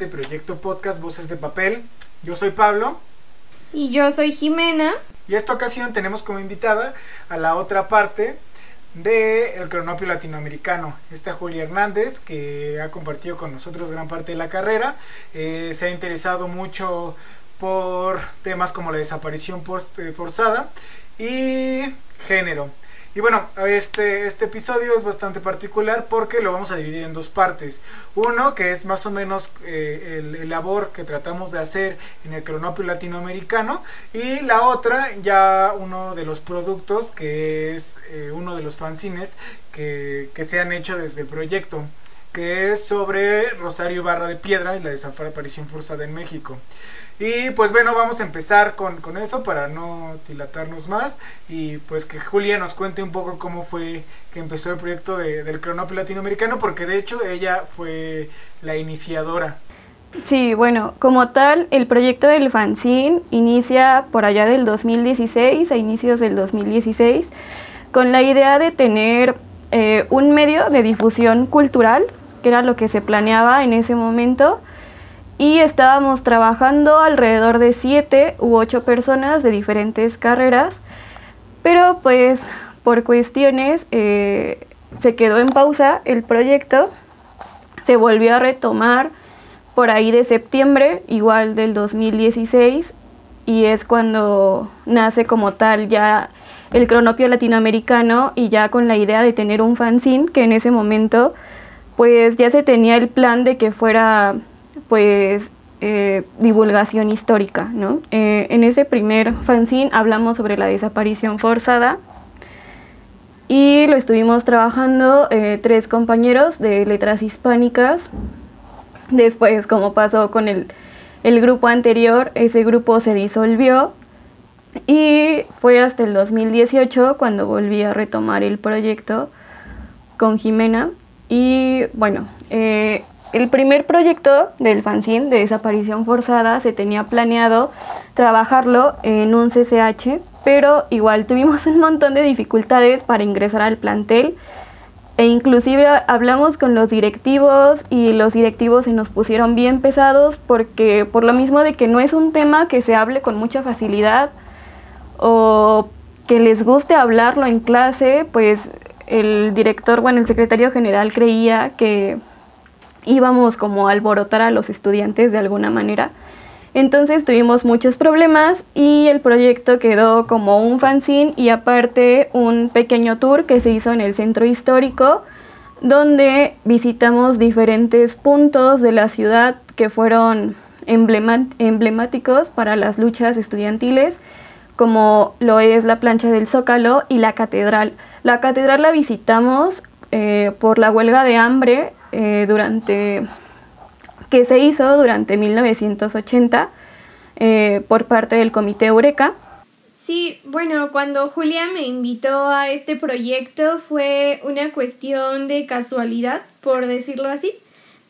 este proyecto podcast Voces de Papel. Yo soy Pablo. Y yo soy Jimena. Y esta ocasión tenemos como invitada a la otra parte de el cronopio latinoamericano. Esta Julia Hernández, que ha compartido con nosotros gran parte de la carrera, eh, se ha interesado mucho por temas como la desaparición eh, forzada y género. Y bueno, este, este episodio es bastante particular porque lo vamos a dividir en dos partes. Uno, que es más o menos eh, el, labor que tratamos de hacer en el cronopio latinoamericano. Y la otra, ya uno de los productos, que es eh, uno de los fanzines que, que se han hecho desde el proyecto que es sobre Rosario Barra de Piedra y la desaparición forzada en México. Y pues bueno, vamos a empezar con, eso para no dilatarnos más y pues que Julia nos cuente un poco cómo fue que empezó el proyecto de, del cronopio latinoamericano, porque de hecho ella fue la iniciadora. Sí, bueno, como tal, el proyecto del fanzine inicia por allá del 2016, a inicios del 2016, con la idea de tener eh, un medio de difusión cultural, que era lo que se planeaba en ese momento, y estábamos trabajando alrededor de siete u ocho personas de diferentes carreras, pero pues por cuestiones eh, se quedó en pausa el proyecto, se volvió a retomar por ahí de septiembre, igual del 2016, y es cuando nace como tal ya el cronopio latinoamericano y ya con la idea de tener un fanzine que en ese momento pues ya se tenía el plan de que fuera pues eh, divulgación histórica. ¿no? Eh, en ese primer fanzine hablamos sobre la desaparición forzada y lo estuvimos trabajando eh, tres compañeros de letras hispánicas. Después, como pasó con el, el grupo anterior, ese grupo se disolvió y fue hasta el 2018 cuando volví a retomar el proyecto con Jimena. Y bueno, el primer proyecto del fanzine de desaparición forzada se tenía planeado trabajarlo en un CCH, pero igual tuvimos un montón de dificultades para ingresar al plantel e inclusive hablamos con los directivos y los directivos se nos pusieron bien pesados porque por lo mismo de que no es un tema que se hable con mucha facilidad o que les guste hablarlo en clase, pues el director, bueno, el secretario general creía que íbamos como a alborotar a los estudiantes de alguna manera. Entonces tuvimos muchos problemas y el proyecto quedó como un fanzine y aparte un pequeño tour que se hizo en el centro histórico donde visitamos diferentes puntos de la ciudad que fueron emblemáticos para las luchas estudiantiles como lo es la plancha del Zócalo y la catedral. La catedral la visitamos eh, por la huelga de hambre eh, durante que se hizo durante 1980 eh, por parte del Comité Eureka. Sí, bueno, cuando Julia me invitó a este proyecto fue una cuestión de casualidad, por decirlo así,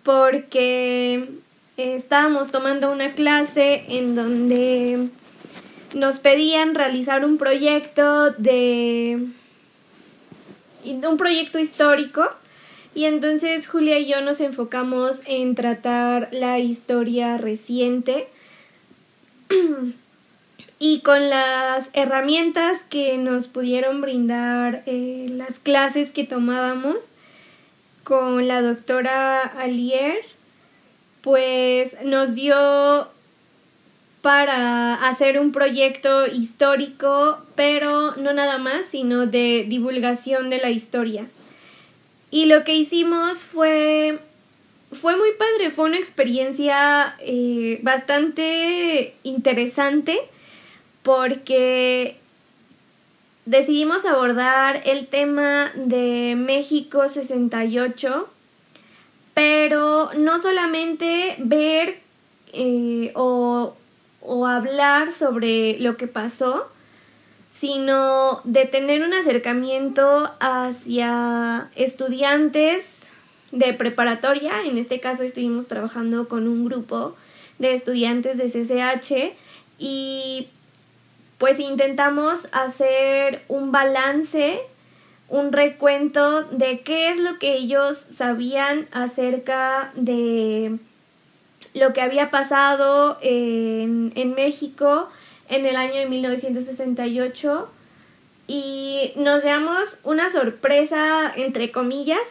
porque estábamos tomando una clase en donde nos pedían realizar un proyecto de un proyecto histórico y entonces Julia y yo nos enfocamos en tratar la historia reciente y con las herramientas que nos pudieron brindar eh, las clases que tomábamos con la doctora Alier, pues nos dio para hacer un proyecto histórico, pero no nada más, sino de divulgación de la historia. Y lo que hicimos fue fue muy padre, fue una experiencia eh, bastante interesante porque decidimos abordar el tema de México 68, pero no solamente ver eh, o, o hablar sobre lo que pasó, sino de tener un acercamiento hacia estudiantes de preparatoria. En este caso estuvimos trabajando con un grupo de estudiantes de CCH y pues intentamos hacer un balance, un recuento de qué es lo que ellos sabían acerca de lo que había pasado en, en México en el año de 1968 y nos llevamos una sorpresa entre comillas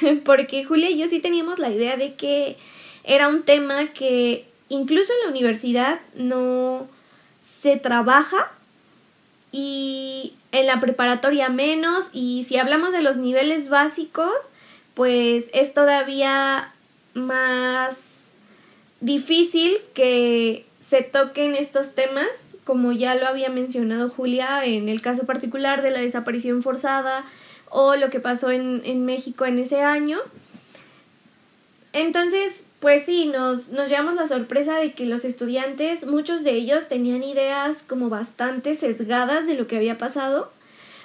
porque Julia y yo sí teníamos la idea de que era un tema que incluso en la universidad no se trabaja y en la preparatoria menos y si hablamos de los niveles básicos pues es todavía más difícil que se toquen estos temas como ya lo había mencionado Julia en el caso particular de la desaparición forzada o lo que pasó en, en México en ese año. Entonces, pues sí, nos, nos llevamos la sorpresa de que los estudiantes, muchos de ellos tenían ideas como bastante sesgadas de lo que había pasado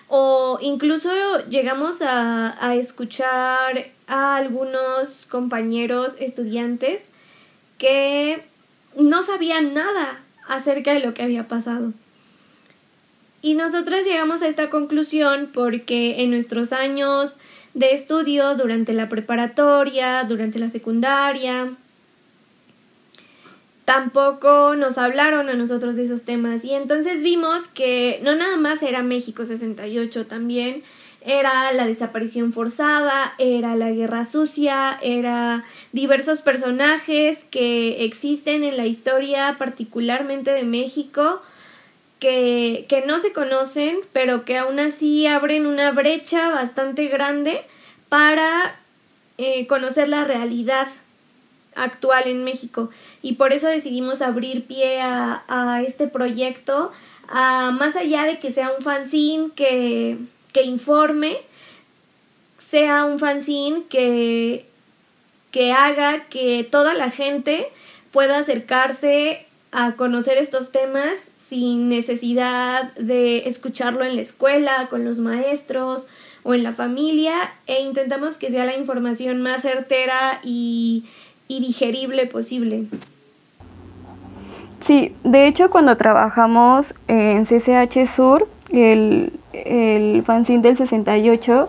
o incluso llegamos a, a escuchar a algunos compañeros estudiantes que no sabían nada acerca de lo que había pasado. Y nosotros llegamos a esta conclusión porque en nuestros años de estudio durante la preparatoria, durante la secundaria. Tampoco nos hablaron a nosotros de esos temas y entonces vimos que no nada más era México 68, también era la desaparición forzada, era la guerra sucia, era diversos personajes que existen en la historia particularmente de México que, que no se conocen, pero que aún así abren una brecha bastante grande para eh, conocer la realidad actual en México. Y por eso decidimos abrir pie a, a este proyecto, a, más allá de que sea un fanzine que, que informe, sea un fanzine que, que haga que toda la gente pueda acercarse a conocer estos temas sin necesidad de escucharlo en la escuela, con los maestros o en la familia e intentamos que sea la información más certera y, digerible posible. Sí, de hecho cuando trabajamos en CCH Sur, el, el fanzine del 68,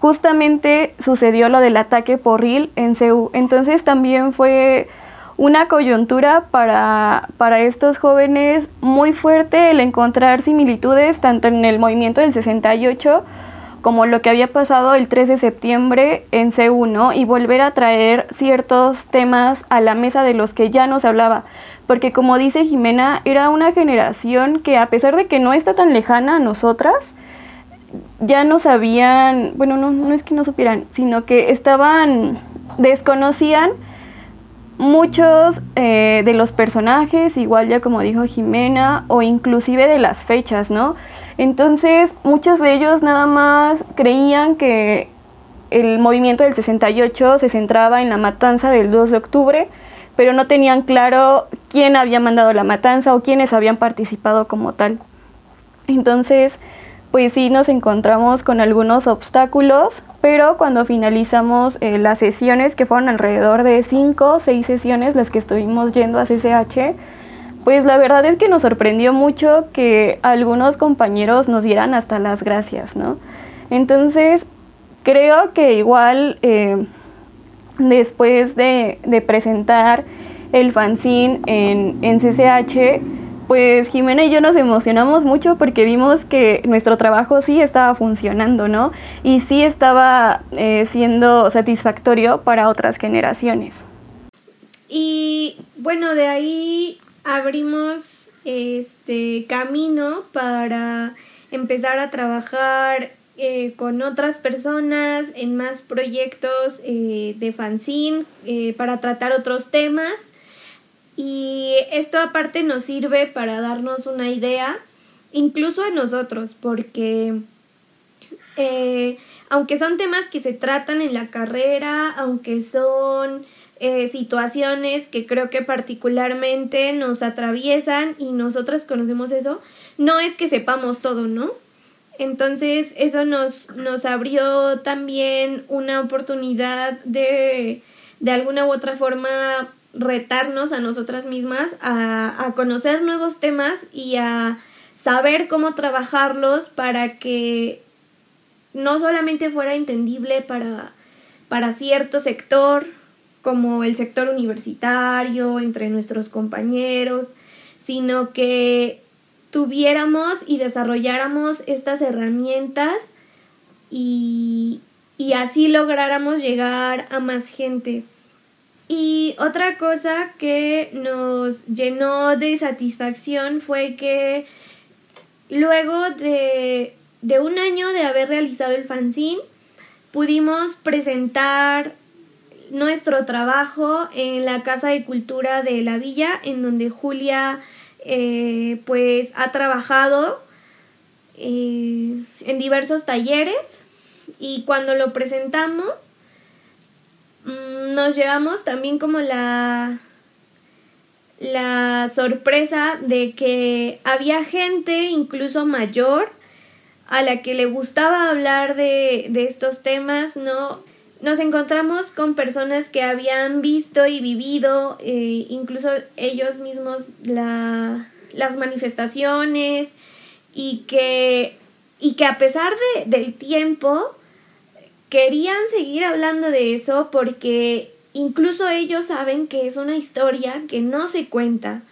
justamente sucedió lo del ataque porril en CEU. Entonces también fue una coyuntura para, para estos jóvenes muy fuerte el encontrar similitudes tanto en el movimiento del 68 como lo que había pasado el 3 de septiembre en C1 y volver a traer ciertos temas a la mesa de los que ya no se hablaba. Porque como dice Jimena, era una generación que a pesar de que no está tan lejana a nosotras, ya no sabían, bueno, no, no es que no supieran, sino que estaban, desconocían muchos eh, de los personajes, igual ya como dijo Jimena, o inclusive de las fechas, ¿no? Entonces, muchos de ellos nada más creían que el movimiento del 68 se centraba en la matanza del 2 de octubre, pero no tenían claro quién había mandado la matanza o quiénes habían participado como tal. Entonces, pues sí nos encontramos con algunos obstáculos, pero cuando finalizamos eh, las sesiones, que fueron alrededor de 5 o 6 sesiones las que estuvimos yendo a CCH, pues la verdad es que nos sorprendió mucho que algunos compañeros nos dieran hasta las gracias, ¿no? Entonces, creo que igual eh, después de, presentar el fanzine en, en CCH, pues Jimena y yo nos emocionamos mucho porque vimos que nuestro trabajo sí estaba funcionando, ¿no? Y sí estaba eh, siendo satisfactorio para otras generaciones. Y bueno, de ahí abrimos este camino para empezar a trabajar eh, con otras personas en más proyectos eh, de fanzine para tratar otros temas y esto aparte nos sirve para darnos una idea, incluso a nosotros, porque eh, aunque son temas que se tratan en la carrera, aunque son eh, situaciones que creo que particularmente nos atraviesan y nosotras conocemos eso, no es que sepamos todo, ¿no? Entonces eso nos, nos abrió también una oportunidad de de alguna u otra forma retarnos a nosotras mismas a, a conocer nuevos temas y a saber cómo trabajarlos para que no solamente fuera entendible para, para cierto sector como el sector universitario, entre nuestros compañeros, sino que tuviéramos y desarrolláramos estas herramientas y, y así lográramos llegar a más gente. Y otra cosa que nos llenó de satisfacción fue que luego de, de un año de haber realizado el fanzine, pudimos presentar nuestro trabajo en la Casa de Cultura de la Villa, en donde Julia eh, pues ha trabajado eh, en diversos talleres y cuando lo presentamos mm, nos llevamos también como la la sorpresa de que había gente incluso mayor a la que le gustaba hablar de, de estos temas, ¿no? Nos encontramos con personas que habían visto y vivido, eh, incluso ellos mismos, la, las manifestaciones y que, y que a pesar de, del tiempo querían seguir hablando de eso porque incluso ellos saben que es una historia que no se cuenta.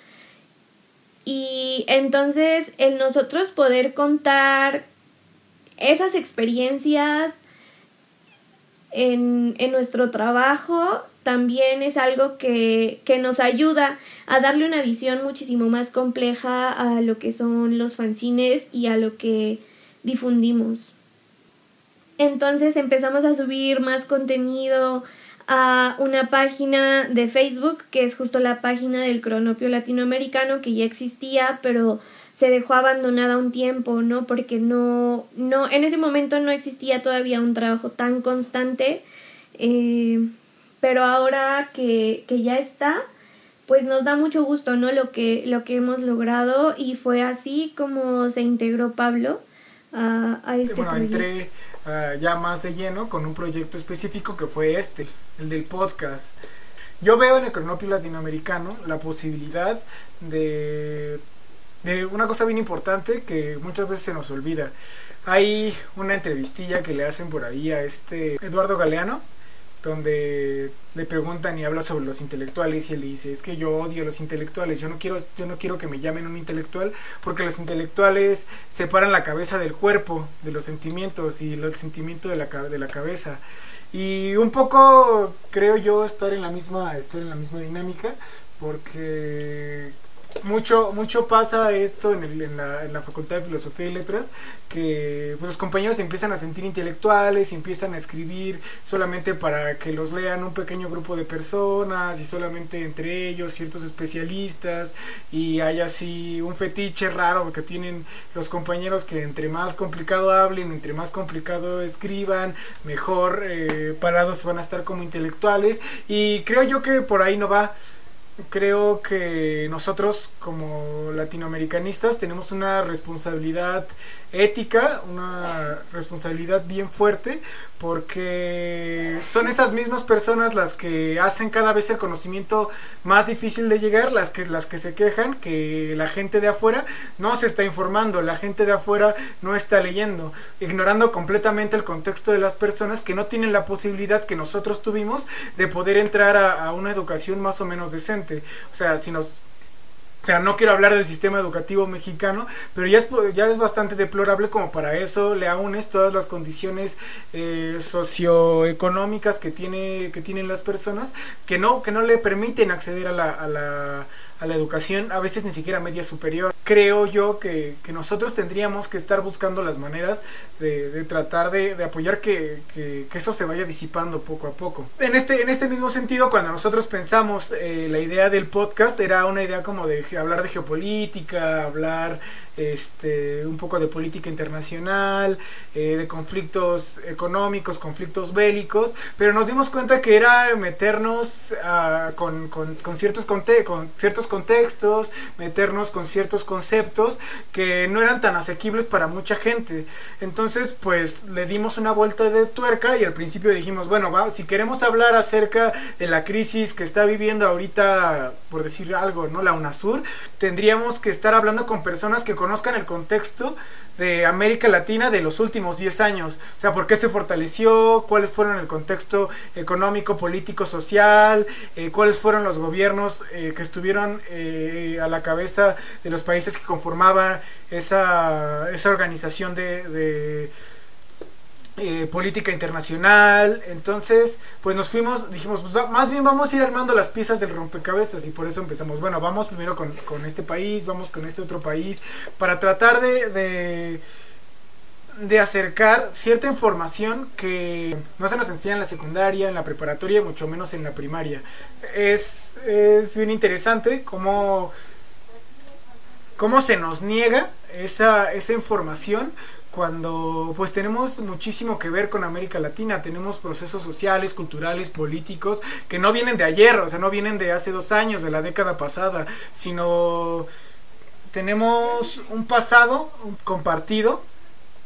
Y entonces el nosotros poder contar esas experiencias en, nuestro trabajo también es algo que, que, nos ayuda a darle una visión muchísimo más compleja a lo que son los fanzines y a lo que difundimos. Entonces empezamos a subir más contenido a una página de Facebook que es justo la página del cronopio latinoamericano que ya existía pero se dejó abandonada un tiempo, ¿no? Porque no, no, en ese momento no existía todavía un trabajo tan constante, eh, pero ahora que, que ya está, pues nos da mucho gusto, ¿no? Lo que, lo que hemos logrado y fue así como se integró Pablo a, a este Bueno, entré uh, ya más de lleno con un proyecto específico que fue este, el del podcast. Yo veo en el cronopio latinoamericano la posibilidad de de una cosa bien importante que muchas veces se nos olvida. Hay una entrevistilla que le hacen por ahí a este Eduardo Galeano, donde le preguntan y habla sobre los intelectuales y él dice, es que yo odio a los intelectuales, yo no quiero, yo no quiero que me llamen un intelectual porque los intelectuales separan la cabeza del cuerpo, de los sentimientos y el sentimiento de la, de la cabeza. Y un poco creo yo estar en la misma, estar en la misma dinámica porque mucho, mucho pasa esto en, el, en, la, Facultad de Filosofía y Letras, que pues, los compañeros empiezan a sentir intelectuales, y empiezan a escribir solamente para que los lean un pequeño grupo de personas y solamente entre ellos ciertos especialistas y hay así un fetiche raro que tienen los compañeros que entre más complicado hablen, entre más complicado escriban, mejor eh, parados van a estar como intelectuales. Y creo yo que por ahí no va creo que nosotros como latinoamericanistas tenemos una responsabilidad ética, una responsabilidad bien fuerte, porque son esas mismas personas las que hacen cada vez el conocimiento más difícil de llegar, las que, las que se quejan que la gente de afuera no se está informando, la gente de afuera no está leyendo, ignorando completamente el contexto de las personas que no tienen la posibilidad que nosotros tuvimos de poder entrar a, a una educación más o menos decente. O sea, si nos o sea, no quiero hablar del sistema educativo mexicano, pero ya es, ya es bastante deplorable como para eso le aunes todas las condiciones eh, socioeconómicas que, tiene, que tienen las personas que no, que no le permiten acceder a la, a la a la educación, a veces ni siquiera media superior. Creo yo que, que nosotros tendríamos que estar buscando las maneras de, de tratar de, de apoyar que, que, eso se vaya disipando poco a poco. En este, en este mismo sentido, cuando nosotros pensamos eh, la idea del podcast, era una idea como de hablar de geopolítica, hablar este, un poco de política internacional, eh, de conflictos económicos, conflictos bélicos, pero nos dimos cuenta que era meternos uh, con, con, con, ciertos con ciertos contextos, meternos con ciertos conceptos que no eran tan asequibles para mucha gente. Entonces, pues le dimos una vuelta de tuerca y al principio dijimos, bueno, va, si queremos hablar acerca de la crisis que está viviendo ahorita, por decir algo, ¿no? La UNASUR, tendríamos que estar hablando con personas que conozcan el contexto de América Latina de los últimos 10 años. O sea, por qué se fortaleció, cuáles fueron el contexto económico, político, social, eh, cuáles fueron los gobiernos eh, que estuvieron eh, a la cabeza de los países que conformaban esa, esa organización de, política internacional. Entonces, pues nos fuimos, dijimos, pues más bien vamos a ir armando las piezas del rompecabezas y por eso empezamos, bueno, vamos primero con, con este país, vamos con este otro país, para tratar de acercar cierta información que no se nos enseña en la secundaria, en la preparatoria, mucho menos en la primaria. Es, es bien interesante cómo, cómo se nos niega esa, esa información cuando pues tenemos muchísimo que ver con América Latina, tenemos procesos sociales, culturales, políticos que no vienen de ayer, o sea, no vienen de hace dos años, de la década pasada, sino tenemos un pasado compartido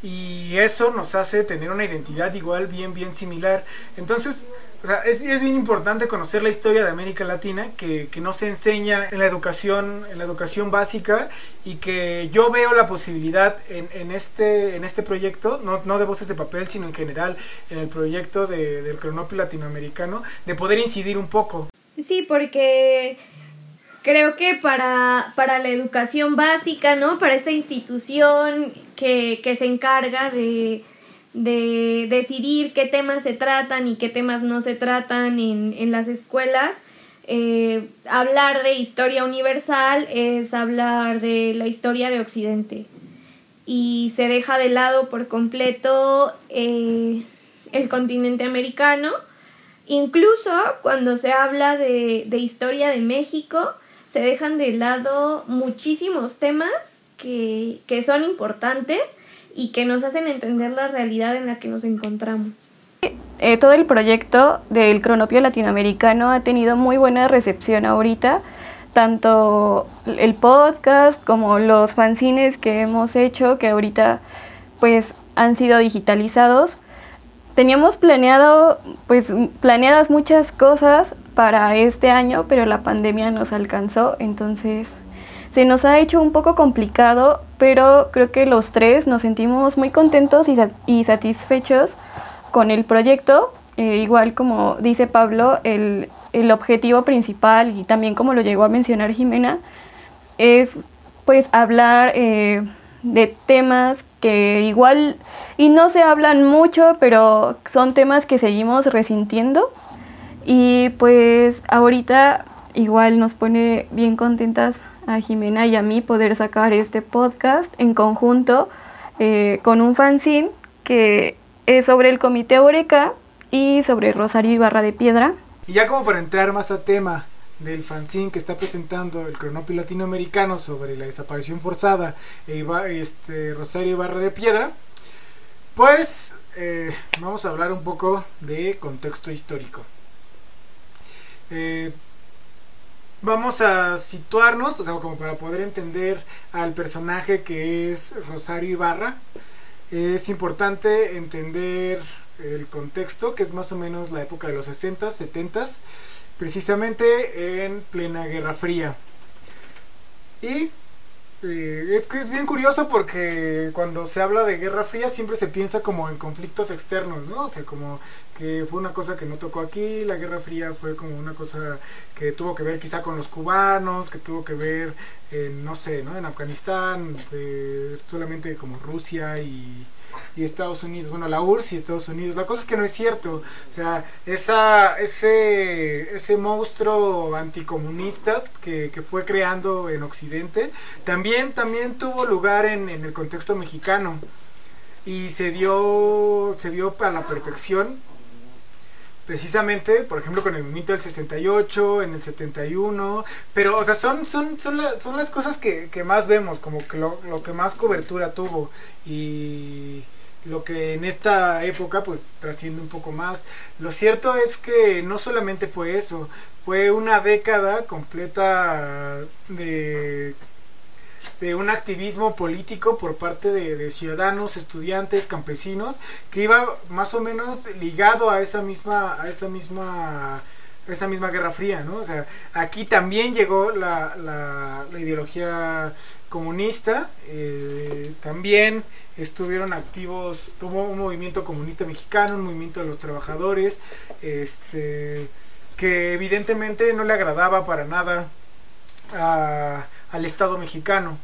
y eso nos hace tener una identidad igual bien bien similar entonces o sea, es, es, bien importante conocer la historia de América Latina que, que, no se enseña en la educación en la educación básica y que yo veo la posibilidad en, en este en este proyecto no, no de voces de papel sino en general en el proyecto de, del cronopio latinoamericano de poder incidir un poco sí porque creo que para, para la educación básica, ¿no? Para esta institución que, se encarga de, de decidir qué temas se tratan y qué temas no se tratan en, en las escuelas, eh, hablar de historia universal es hablar de la historia de Occidente. Y se deja de lado por completo eh, el continente americano. Incluso cuando se habla de historia de México, se dejan de lado muchísimos temas que, que son importantes y que nos hacen entender la realidad en la que nos encontramos. Eh, todo el proyecto del cronopio latinoamericano ha tenido muy buena recepción ahorita, tanto el podcast como los fanzines que hemos hecho, que ahorita pues han sido digitalizados. Teníamos planeado, pues planeadas muchas cosas para este año, pero la pandemia nos alcanzó, entonces se nos ha hecho un poco complicado, pero creo que los tres nos sentimos muy contentos y, satisfechos con el proyecto. Eh, igual como dice Pablo, el, el, objetivo principal y también como lo llegó a mencionar Jimena, es pues hablar eh, de temas que igual y no se hablan mucho, pero son temas que seguimos resintiendo y pues ahorita igual nos pone bien contentas a Jimena y a mí poder sacar este podcast en conjunto eh, con un fanzine que es sobre el Comité Oreca y sobre Rosario Ibarra de Piedra. Y ya como para entrar más a tema del fanzine que está presentando el cronopio latinoamericano sobre la desaparición forzada e este, Rosario Ibarra de Piedra, pues eh, vamos a hablar un poco de contexto histórico. Eh, vamos a situarnos, o sea, como para poder entender al personaje que es Rosario Ibarra. Es importante entender el contexto, que es más o menos la época de los 60, 70, precisamente en plena Guerra Fría. Y eh, es que es bien curioso porque cuando se habla de Guerra Fría siempre se piensa como en conflictos externos, ¿no? O sea, como que fue una cosa que no tocó aquí, la Guerra Fría fue como una cosa que tuvo que ver quizá con los cubanos, que tuvo que ver, en, no sé, ¿no? En Afganistán, solamente como Rusia y y Estados Unidos, bueno, la URSS y Estados Unidos. La cosa es que no es cierto. O sea, esa, ese, ese monstruo anticomunista que, que fue creando en Occidente, también, también tuvo lugar en, en el contexto mexicano. Y se dio, se vio a la perfección precisamente, por ejemplo, con el movimiento del 68, en el 71, pero, o sea, son, son, son, las cosas que, que, más vemos, como que lo, lo, que más cobertura tuvo y lo que en esta época pues trasciende un poco más. Lo cierto es que no solamente fue eso, fue una década completa de de un activismo político por parte de, ciudadanos, estudiantes, campesinos, que iba más o menos ligado a esa misma, a esa misma esa misma Guerra Fría, ¿no? O sea, aquí también llegó la, la, ideología comunista, eh, también estuvieron activos, tuvo un movimiento comunista mexicano, un movimiento de los trabajadores, este, que evidentemente no le agradaba para nada al Estado mexicano.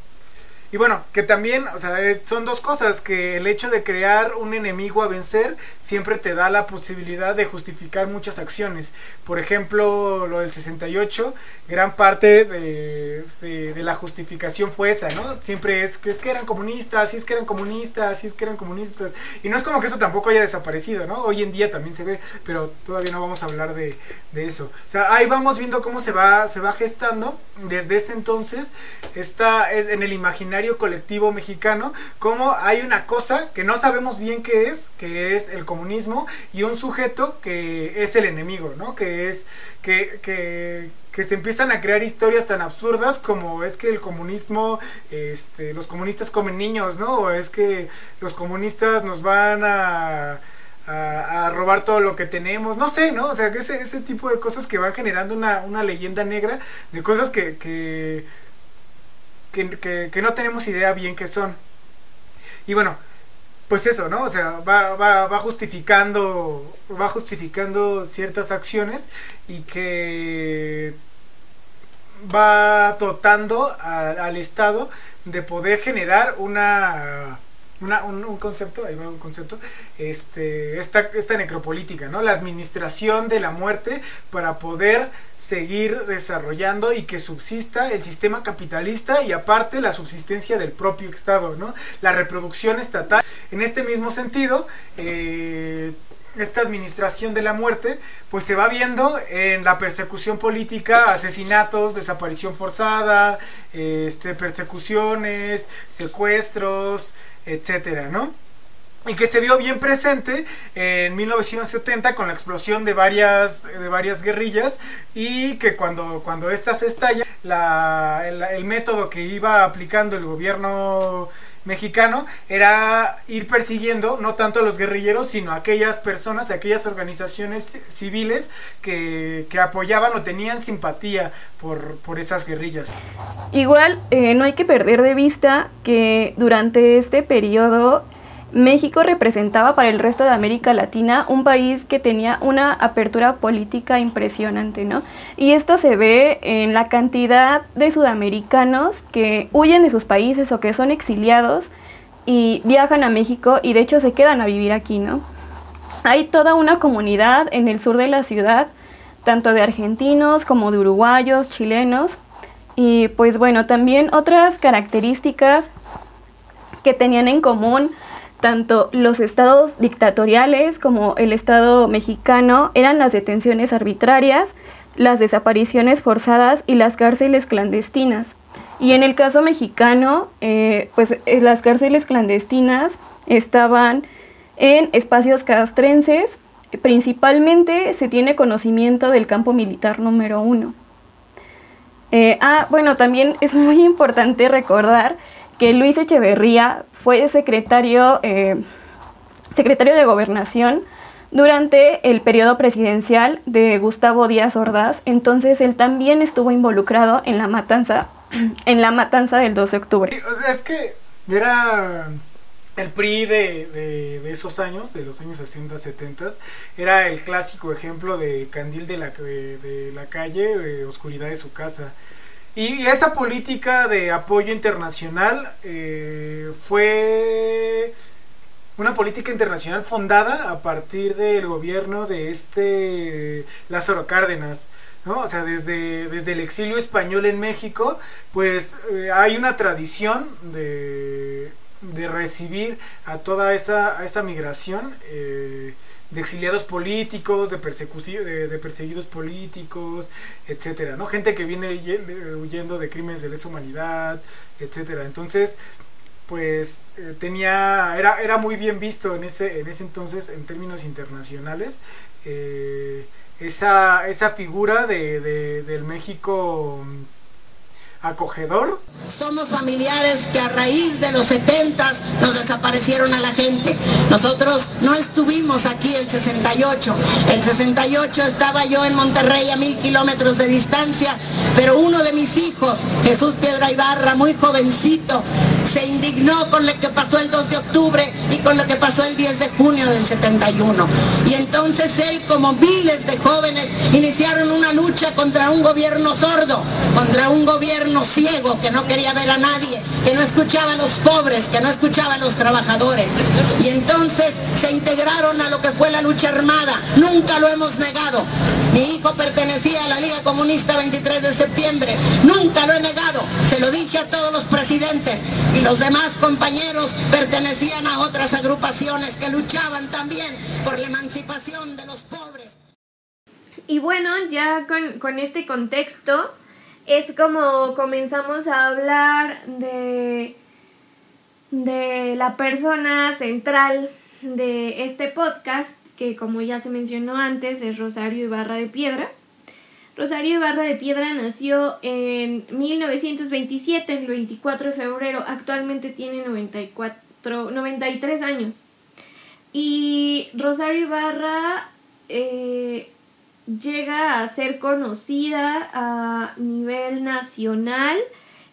Y bueno, que también, o sea, son dos cosas, que el hecho de crear un enemigo a vencer siempre te da la posibilidad de justificar muchas acciones. Por ejemplo, lo del 68, gran parte de, de, la justificación fue esa, ¿no? Siempre es que es que eran comunistas, si es que eran comunistas, si es que eran comunistas. Y no es como que eso tampoco haya desaparecido, ¿no? Hoy en día también se ve, pero todavía no vamos a hablar de, de eso. O sea, ahí vamos viendo cómo se va, se va gestando desde ese entonces. Está es en el imaginario colectivo mexicano, como hay una cosa que no sabemos bien qué es, que es el comunismo, y un sujeto que es el enemigo, ¿no? Que es que, que, se empiezan a crear historias tan absurdas como es que el comunismo, este, los comunistas comen niños, ¿no? O es que los comunistas nos van a robar todo lo que tenemos, no sé, ¿no? O sea, ese, ese tipo de cosas que van generando una, una leyenda negra de cosas que, que, no tenemos idea bien qué son. Y bueno, pues eso, ¿no? O sea, va, va, va, justificando, va justificando ciertas acciones y que va dotando al Estado de poder generar una una, un, concepto, ahí va un concepto, este, esta, esta necropolítica, ¿no? La administración de la muerte para poder seguir desarrollando y que subsista el sistema capitalista y aparte la subsistencia del propio Estado, ¿no? La reproducción estatal. En este mismo sentido, eh, esta administración de la muerte, pues se va viendo en la persecución política, asesinatos, desaparición forzada, este, persecuciones, secuestros, etcétera, ¿no? Y que se vio bien presente en 1970 con la explosión de varias, de varias guerrillas y que cuando, cuando estas estallan, la, el, método que iba aplicando el gobierno mexicano era ir persiguiendo no tanto a los guerrilleros, sino a aquellas personas, a aquellas organizaciones civiles que, que apoyaban o tenían simpatía por, por esas guerrillas. Igual, eh, no hay que perder de vista que durante este periodo México representaba para el resto de América Latina un país que tenía una apertura política impresionante, ¿no? Y esto se ve en la cantidad de sudamericanos que huyen de sus países o que son exiliados y viajan a México y de hecho se quedan a vivir aquí, ¿no? Hay toda una comunidad en el sur de la ciudad, tanto de argentinos como de uruguayos, chilenos, y pues bueno, también otras características que tenían en común tanto los estados dictatoriales como el estado mexicano eran las detenciones arbitrarias, las desapariciones forzadas y las cárceles clandestinas. Y en el caso mexicano, eh, pues eh, las cárceles clandestinas estaban en espacios castrenses, principalmente se tiene conocimiento del campo militar número uno. Eh, ah, bueno, también es muy importante recordar que Luis Echeverría fue secretario, eh, secretario de Gobernación durante el periodo presidencial de Gustavo Díaz Ordaz, entonces él también estuvo involucrado en la matanza, en la matanza del 12 de octubre. O sea, es que era el PRI de, de, esos años, de los años 60, 70, era el clásico ejemplo de candil de la, de, la calle, oscuridad de su casa. Y, esa política de apoyo internacional eh, fue una política internacional fundada a partir del gobierno de este Lázaro Cárdenas. ¿no? O sea, desde, desde el exilio español en México, pues eh, hay una tradición de, de recibir a toda esa, a esa migración. Eh, de exiliados políticos, de, de, de, perseguidos políticos, etcétera, ¿no? Gente que viene huyendo de crímenes de lesa humanidad, etcétera. Entonces, pues eh, tenía era, era muy bien visto en ese en ese entonces en términos internacionales eh, esa, esa figura de, del México acogedor. Somos familiares que a raíz de los 70 nos desaparecieron a la gente. Nosotros no estuvimos aquí el 68. El 68 estaba yo en Monterrey a mil kilómetros de distancia, pero uno de mis hijos, Jesús Piedra Ibarra, muy jovencito, se indignó con lo que pasó el 2 de octubre y con lo que pasó el 10 de junio del 71. Y entonces él, como miles de jóvenes, iniciaron una lucha contra un gobierno sordo, contra un ciego que no quería ver a nadie, que no escuchaba a los pobres, que no escuchaba a los trabajadores. Y entonces se integraron a lo que fue la lucha armada. Nunca lo hemos negado. Mi hijo pertenecía a la Liga Comunista 23 de septiembre. Nunca lo he negado. Se lo dije a todos los presidentes y los demás compañeros pertenecían a otras agrupaciones que luchaban también por la emancipación de los pobres. Y bueno, ya con este contexto es como comenzamos a hablar de, de la persona central de este podcast, que como ya se mencionó antes es Rosario Ibarra de Piedra. Rosario Ibarra de Piedra nació en 1927, el 24 de febrero. Actualmente tiene 94, 93 años. Y Rosario Ibarra eh, llega a ser conocida a nivel nacional,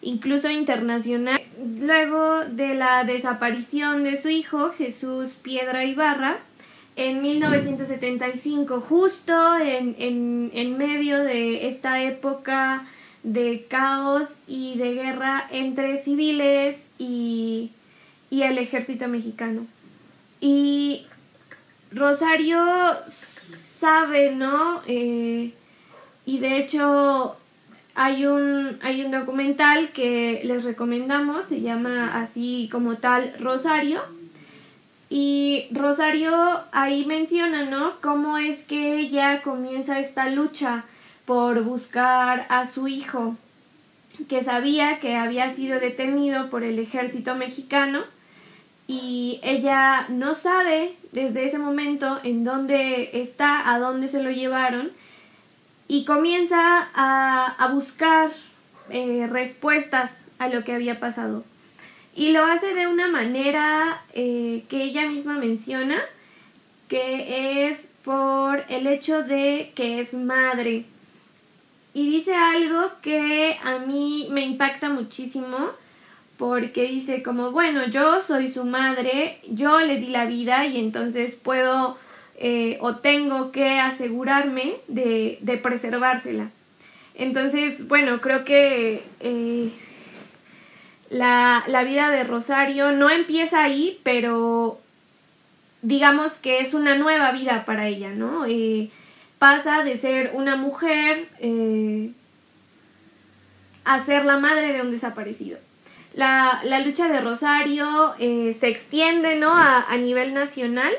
incluso internacional. Luego de la desaparición de su hijo, Jesús Piedra Ibarra, en 1975, justo en, en, en medio de esta época de caos y de guerra entre civiles y, y el ejército mexicano. Y Rosario sabe, ¿no? Eh, y de hecho hay un, hay un documental que les recomendamos, se llama así como tal Rosario y Rosario ahí menciona, ¿no? Cómo es que ella comienza esta lucha por buscar a su hijo, que sabía que había sido detenido por el ejército mexicano y ella no sabe desde ese momento en dónde está, a dónde se lo llevaron y comienza a, a buscar eh, respuestas a lo que había pasado. Y lo hace de una manera eh, que ella misma menciona, que es por el hecho de que es madre. Y dice algo que a mí me impacta muchísimo, porque dice como, bueno, yo soy su madre, yo le di la vida y entonces puedo eh, o tengo que asegurarme de, preservársela. Entonces, bueno, creo que eh, la, vida de Rosario no empieza ahí, pero digamos que es una nueva vida para ella, ¿no? Eh, pasa de ser una mujer a ser la madre de un desaparecido. La, la lucha de Rosario eh, se extiende, ¿no? A, a nivel nacional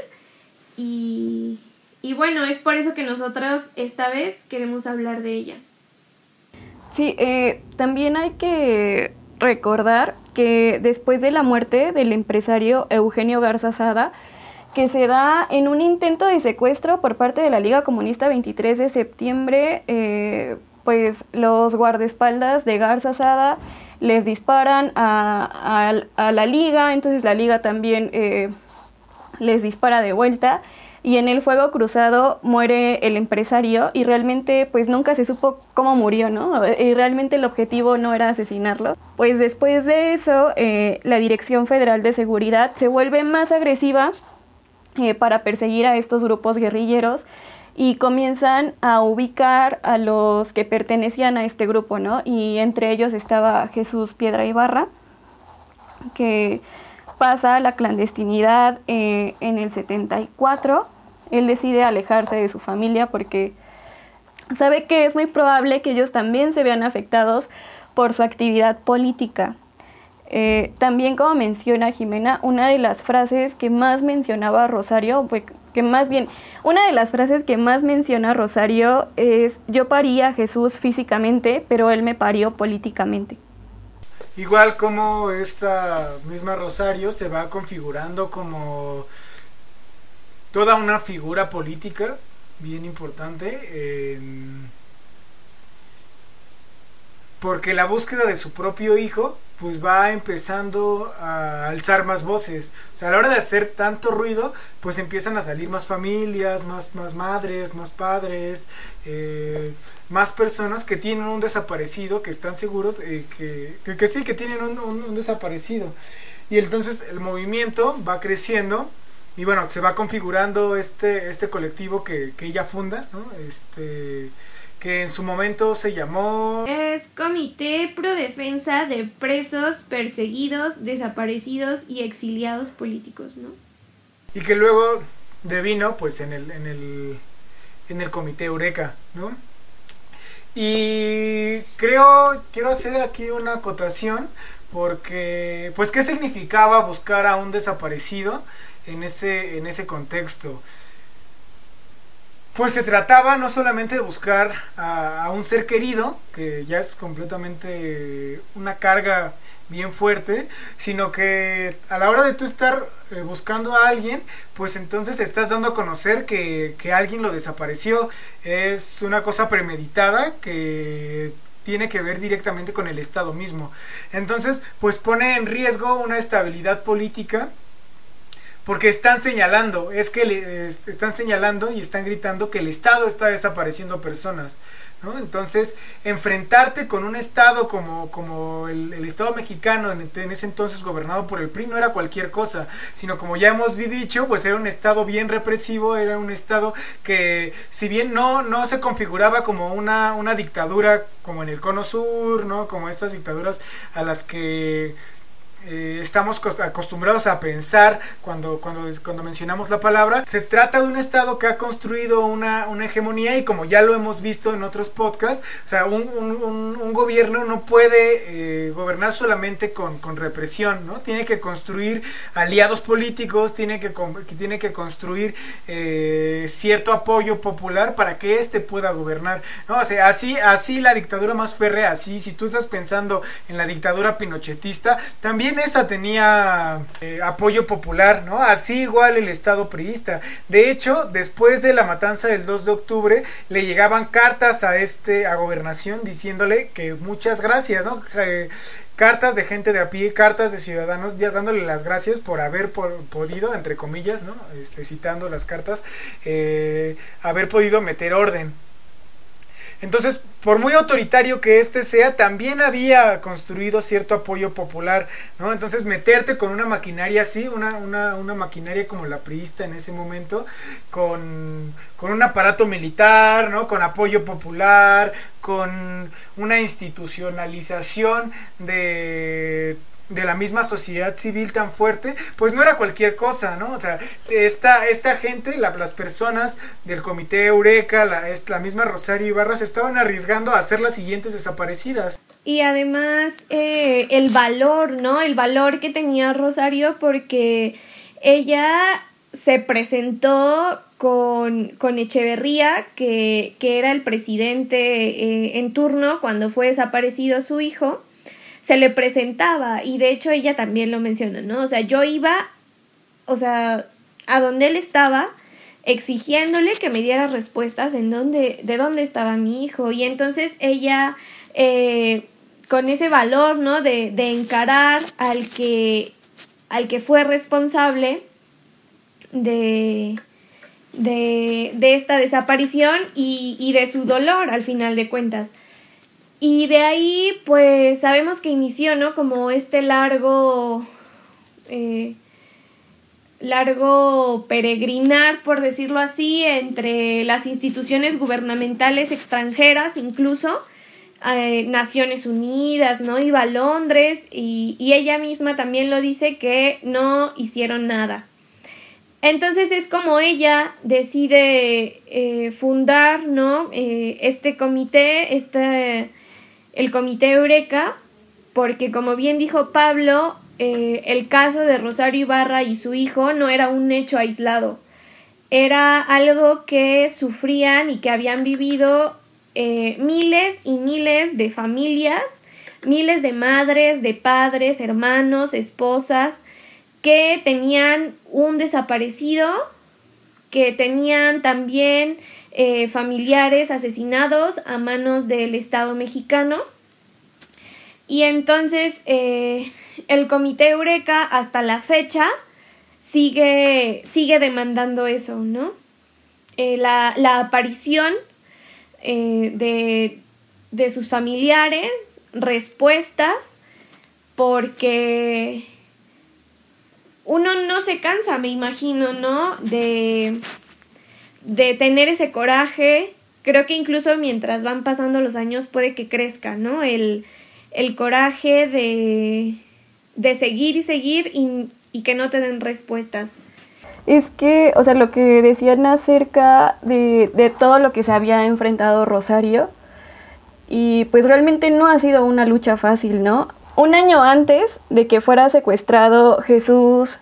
y, y bueno, es por eso que nosotros esta vez queremos hablar de ella. Sí, eh, también hay que recordar que después de la muerte del empresario Eugenio Garza Sada, que se da en un intento de secuestro por parte de la Liga Comunista 23 de septiembre, eh, pues los guardaespaldas de Garza Sada les disparan a, la liga, entonces la liga también eh, les dispara de vuelta y en el fuego cruzado muere el empresario y realmente pues nunca se supo cómo murió, ¿no? Y realmente el objetivo no era asesinarlo. Pues después de eso eh, la Dirección Federal de Seguridad se vuelve más agresiva eh, para perseguir a estos grupos guerrilleros y comienzan a ubicar a los que pertenecían a este grupo, ¿no? Y entre ellos estaba Jesús Piedra Ibarra, que pasa la clandestinidad eh, en el 74 él decide alejarse de su familia porque sabe que es muy probable que ellos también se vean afectados por su actividad política. Eh, también como menciona Jimena, una de las frases que más mencionaba Rosario, que más bien, una de las frases que más menciona Rosario es yo paría a Jesús físicamente, pero él me parió políticamente. Igual como esta misma Rosario se va configurando como toda una figura política bien importante en, porque la búsqueda de su propio hijo pues va empezando a alzar más voces. O sea, a la hora de hacer tanto ruido, pues empiezan a salir más familias, más, más madres, más padres, eh, más personas que tienen un desaparecido, que están seguros, eh, que, que, sí, que tienen un, un, desaparecido. Y entonces el movimiento va creciendo y bueno, se va configurando este, este colectivo que, que ella funda, ¿no? Este que en su momento se llamó... Es Comité Pro Defensa de Presos, Perseguidos, Desaparecidos y Exiliados Políticos, ¿no? Y que luego devino pues en el, en el, en el Comité Eureka, ¿no? Y creo, quiero hacer aquí una acotación porque, pues, ¿qué significaba buscar a un desaparecido en ese, en ese contexto? Pues se trataba no solamente de buscar a, un ser querido, que ya es completamente una carga bien fuerte, sino que a la hora de tú estar eh, buscando a alguien, pues entonces estás dando a conocer que, que alguien lo desapareció. Es una cosa premeditada que tiene que ver directamente con el Estado mismo. Entonces, pues pone en riesgo una estabilidad política porque están señalando, es que le, están señalando y están gritando que el Estado está desapareciendo personas. ¿no? Entonces, enfrentarte con un Estado como, como el, Estado mexicano, en, ese entonces gobernado por el PRI, no era cualquier cosa, sino como ya hemos dicho, pues era un Estado bien represivo, era un Estado que, si bien no, no se configuraba como una, una dictadura como en el Cono Sur, ¿no? como estas dictaduras a las que eh, estamos acostumbrados a pensar cuando, cuando, cuando mencionamos la palabra. Se trata de un Estado que ha construido una, una hegemonía y como ya lo hemos visto en otros podcasts, o sea, un, un, gobierno no puede eh, gobernar solamente con, con, represión, ¿no? Tiene que construir aliados políticos, tiene que, tiene que construir eh, cierto apoyo popular para que éste pueda gobernar, ¿no? O así, así la dictadura más férrea, así, si tú estás pensando en la dictadura pinochetista, también esa tenía eh, apoyo popular, ¿no? Así igual el Estado priista. De hecho, después de la matanza del 2 de octubre, le llegaban cartas a este, a gobernación diciéndole que muchas gracias, ¿no? cartas de gente de a pie, cartas de ciudadanos, ya dándole las gracias por haber podido, entre comillas, ¿no? Este, citando las cartas, eh, haber podido meter orden entonces, por muy autoritario que este sea, también había construido cierto apoyo popular, ¿no? Entonces, meterte con una maquinaria así, una, una, una maquinaria como la priista en ese momento, con, con un aparato militar, ¿no? Con apoyo popular, con una institucionalización de de la misma sociedad civil tan fuerte, pues no era cualquier cosa, ¿no? O sea, esta, esta gente, las personas del comité Eureka, la, la misma Rosario Ibarra, se estaban arriesgando a ser las siguientes desaparecidas. Y además eh, el valor, ¿no? El valor que tenía Rosario porque ella se presentó con, con Echeverría, que, que, era el presidente eh, en turno cuando fue desaparecido su hijo, se le presentaba y de hecho ella también lo menciona, ¿no? O sea, yo iba, o sea, a donde él estaba exigiéndole que me diera respuestas en dónde, de dónde estaba mi hijo y entonces ella eh, con ese valor, ¿no? De, de encarar al que, al que fue responsable de, de, de esta desaparición y, y de su dolor al final de cuentas. Y de ahí, pues sabemos que inició, ¿no? Como este largo, eh, largo peregrinar, por decirlo así, entre las instituciones gubernamentales extranjeras, incluso eh, Naciones Unidas, ¿no? Iba a Londres y, y ella misma también lo dice que no hicieron nada. Entonces es como ella decide eh, fundar, ¿no? este comité, este el Comité Eureka, porque como bien dijo Pablo, eh, el caso de Rosario Ibarra y su hijo no era un hecho aislado, era algo que sufrían y que habían vivido eh, miles y miles de familias, miles de madres, de padres, hermanos, esposas, que tenían un desaparecido, que tenían también eh, familiares asesinados a manos del Estado mexicano Y entonces eh, el comité Eureka hasta la fecha sigue, sigue demandando eso, ¿no? Eh, la, la, aparición de, de sus familiares, respuestas, porque uno no se cansa, me imagino, ¿no? De, de tener ese coraje. Creo que incluso mientras van pasando los años puede que crezca, ¿no? El, el coraje de, de seguir y seguir y, y que no te den respuestas. Es que, o sea, lo que decían acerca de, de todo lo que se había enfrentado Rosario, y pues realmente no ha sido una lucha fácil, ¿no? Un año antes de que fuera secuestrado Jesús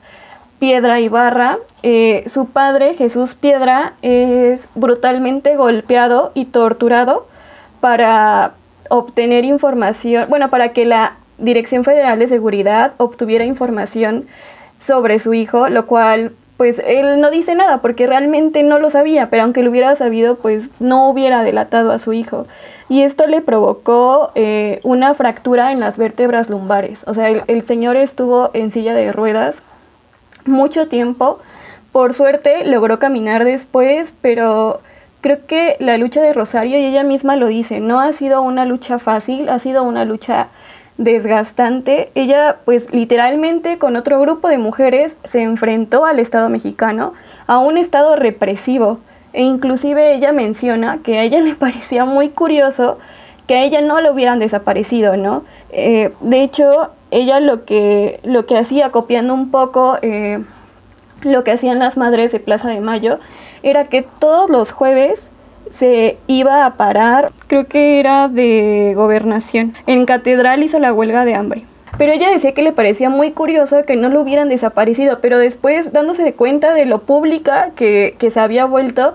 Piedra Ibarra, eh, su padre Jesús Piedra es brutalmente golpeado y torturado para obtener información, bueno, para que la Dirección Federal de Seguridad obtuviera información sobre su hijo, lo cual pues él no dice nada porque realmente no lo sabía, pero aunque lo hubiera sabido, pues no hubiera delatado a su hijo. Y esto le provocó eh, una fractura en las vértebras lumbares. O sea, el, el señor estuvo en silla de ruedas mucho tiempo. Por suerte logró caminar después, pero creo que la lucha de Rosario, y ella misma lo dice, no ha sido una lucha fácil, ha sido una lucha desgastante. Ella pues literalmente con otro grupo de mujeres se enfrentó al Estado mexicano, a un Estado represivo. E inclusive ella menciona que a ella le parecía muy curioso que a ella no lo hubieran desaparecido, ¿no? Eh, de hecho, ella lo que, lo que hacía, copiando un poco eh, lo que hacían las madres de Plaza de Mayo, era que todos los jueves se iba a parar, creo que era de gobernación. En Catedral hizo la huelga de hambre. Pero ella decía que le parecía muy curioso que no lo hubieran desaparecido, pero después dándose cuenta de lo pública que, que se había vuelto,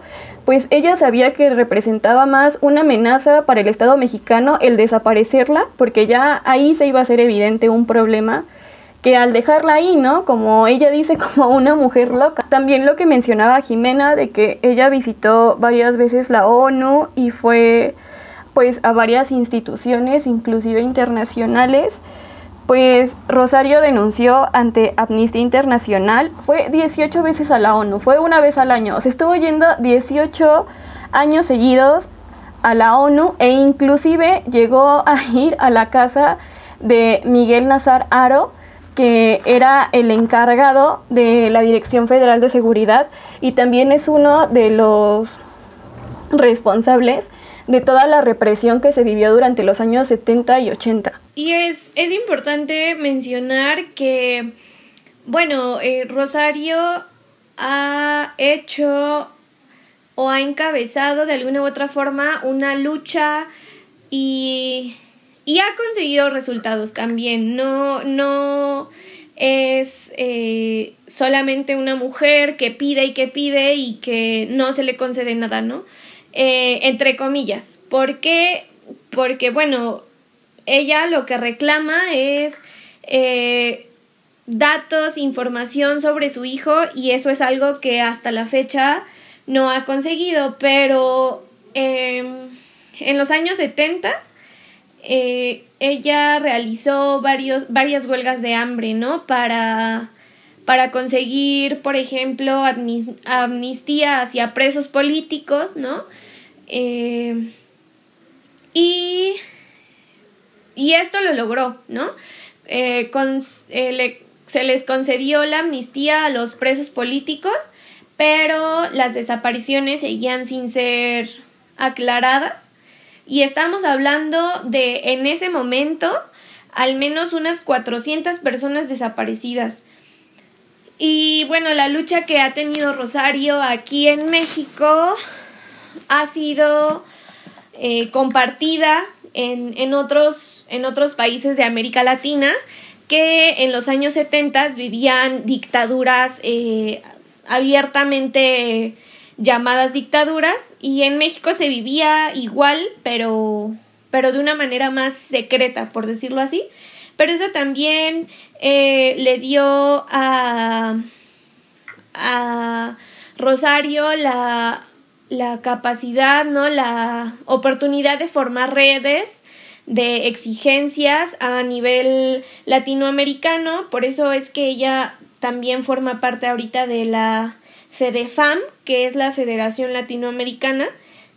pues ella sabía que representaba más una amenaza para el Estado mexicano el desaparecerla, porque ya ahí se iba a hacer evidente un problema que al dejarla ahí, ¿no? Como ella dice, como una mujer loca. También lo que mencionaba Jimena de que ella visitó varias veces la ONU y fue pues a varias instituciones, inclusive internacionales. Pues Rosario denunció ante Amnistía Internacional, fue 18 veces a la ONU, fue una vez al año, se estuvo yendo 18 años seguidos a la ONU e inclusive llegó a ir a la casa de Miguel Nazar Aro, que era el encargado de la Dirección Federal de Seguridad y también es uno de los responsables de toda la represión que se vivió durante los años 70 y 80. Y es, es importante mencionar que, bueno, eh, Rosario ha hecho o ha encabezado de alguna u otra forma una lucha y y ha conseguido resultados también. No, no es eh, solamente una mujer que pide y que pide y que no se le concede nada, ¿no? Eh, entre comillas. ¿Por qué? Porque, bueno, ella lo que reclama es eh, datos, información sobre su hijo y eso es algo que hasta la fecha no ha conseguido, pero em, en los años 70 eh, ella realizó varios, varias huelgas de hambre, ¿no? Para, para conseguir, por ejemplo, amnistía hacia presos políticos, ¿no? Eh, y, y esto lo logró, ¿no? Eh, con, se les concedió la amnistía a los presos políticos, pero las desapariciones seguían sin ser aclaradas y estamos hablando de en ese momento al menos unas 400 personas desaparecidas. Y bueno, la lucha que ha tenido Rosario aquí en México ha sido eh, compartida en, en, otros, en otros países de América Latina que en los años 70 vivían dictaduras eh, abiertamente llamadas dictaduras y en México se vivía igual, pero, pero de una manera más secreta, por decirlo así. Pero eso también eh, le dio a, a Rosario la, la capacidad, ¿no? La oportunidad de formar redes, de exigencias a nivel latinoamericano, por eso es que ella también forma parte ahorita de la FEDEFAM, que es la Federación Latinoamericana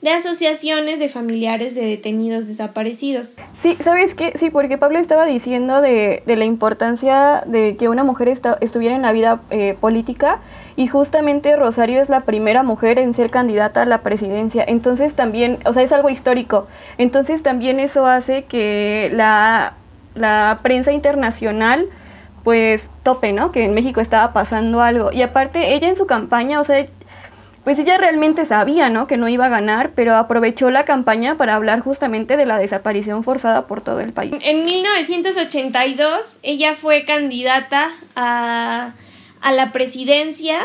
de Asociaciones de Familiares de Detenidos Desaparecidos. Sí, ¿sabes qué? Sí, porque Pablo estaba diciendo de, de la importancia de que una mujer estuviera en la vida eh, política y justamente Rosario es la primera mujer en ser candidata a la presidencia. Entonces también, o sea, es algo histórico. Entonces también eso hace que la, la prensa internacional pues tope, ¿no? Que en México estaba pasando algo. Y aparte, ella en su campaña, o sea, pues ella realmente sabía, ¿no? Que no iba a ganar, pero aprovechó la campaña para hablar justamente de la desaparición forzada por todo el país. En 1982 ella fue candidata a, a la presidencia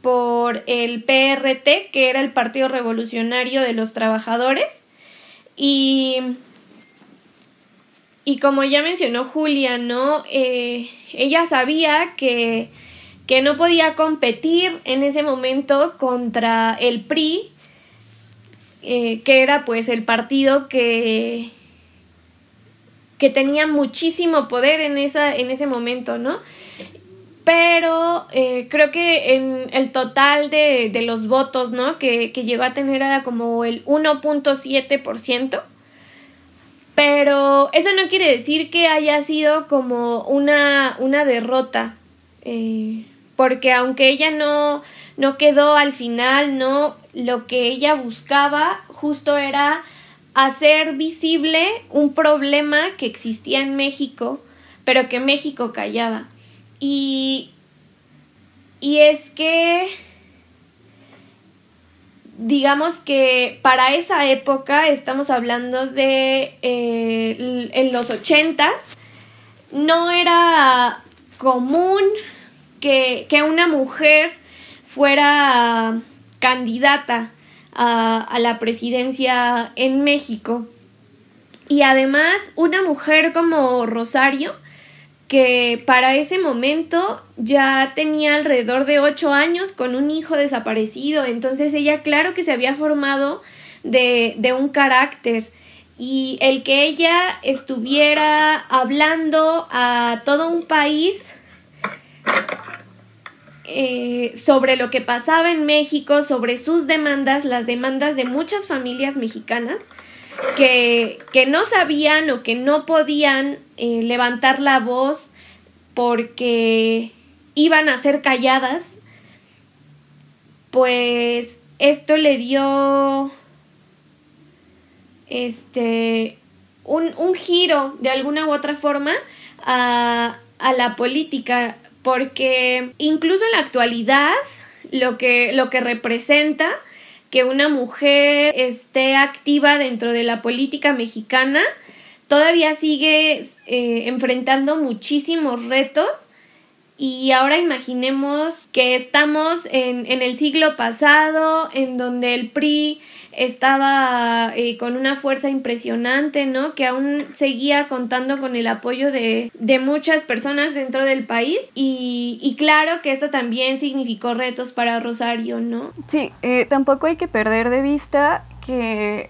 por el PRT, que era el Partido Revolucionario de los Trabajadores, y, y como ya mencionó Julia, ¿no? Eh, ella sabía que que no podía competir en ese momento contra el PRI, eh, que era pues el partido que, que tenía muchísimo poder en, esa, en ese momento, ¿no? Pero eh, creo que en el total de, de los votos, ¿no? Que, que, llegó a tener era como el 1.7%. Pero eso no quiere decir que haya sido como una, una derrota. Eh, porque aunque ella no, no quedó al final, no, lo que ella buscaba justo era hacer visible un problema que existía en México, pero que México callaba. Y, y es que, digamos que para esa época, estamos hablando de eh, en los ochentas, no era común que, que una mujer fuera candidata a, a, la presidencia en México. Y además una mujer como Rosario, que para ese momento ya tenía alrededor de ocho años con un hijo desaparecido. Entonces ella claro que se había formado de, de un carácter. Y el que ella estuviera hablando a todo un país eh, sobre lo que pasaba en México, sobre sus demandas, las demandas de muchas familias mexicanas que, que no sabían o que no podían eh, levantar la voz porque iban a ser calladas, pues esto le dio este un, un giro de alguna u otra forma a, a la política porque incluso en la actualidad lo que, lo que representa que una mujer esté activa dentro de la política mexicana todavía sigue eh, enfrentando muchísimos retos. Y ahora imaginemos que estamos en, en el siglo pasado en donde el PRI estaba eh, con una fuerza impresionante, ¿no? Que aún seguía contando con el apoyo de, de muchas personas dentro del país y, y, claro que esto también significó retos para Rosario, ¿no? Sí, eh, tampoco hay que perder de vista que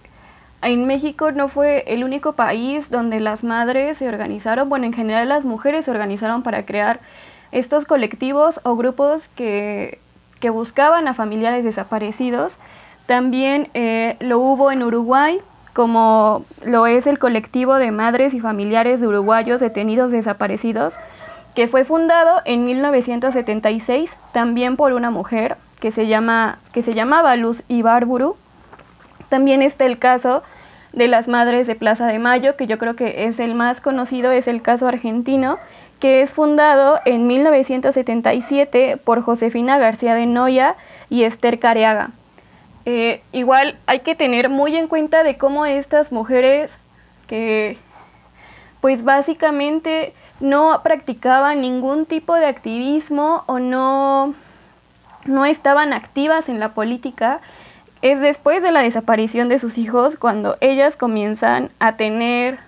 en México no fue el único país donde las madres se organizaron, bueno, en general las mujeres se organizaron para crear estos colectivos o grupos que, que buscaban a familiares desaparecidos también eh, lo hubo en Uruguay, como lo es el colectivo de madres y familiares de uruguayos detenidos desaparecidos, que fue fundado en 1976 también por una mujer que se, llama, que se llamaba Luz Ibarburu. También está el caso de las madres de Plaza de Mayo, que yo creo que es el más conocido, es el caso argentino, que es fundado en 1977 por Josefina García de Noya y Esther Careaga. Eh, igual hay que tener muy en cuenta de cómo estas mujeres que pues básicamente no practicaban ningún tipo de activismo o no, no estaban activas en la política, es después de la desaparición de sus hijos cuando ellas comienzan a tener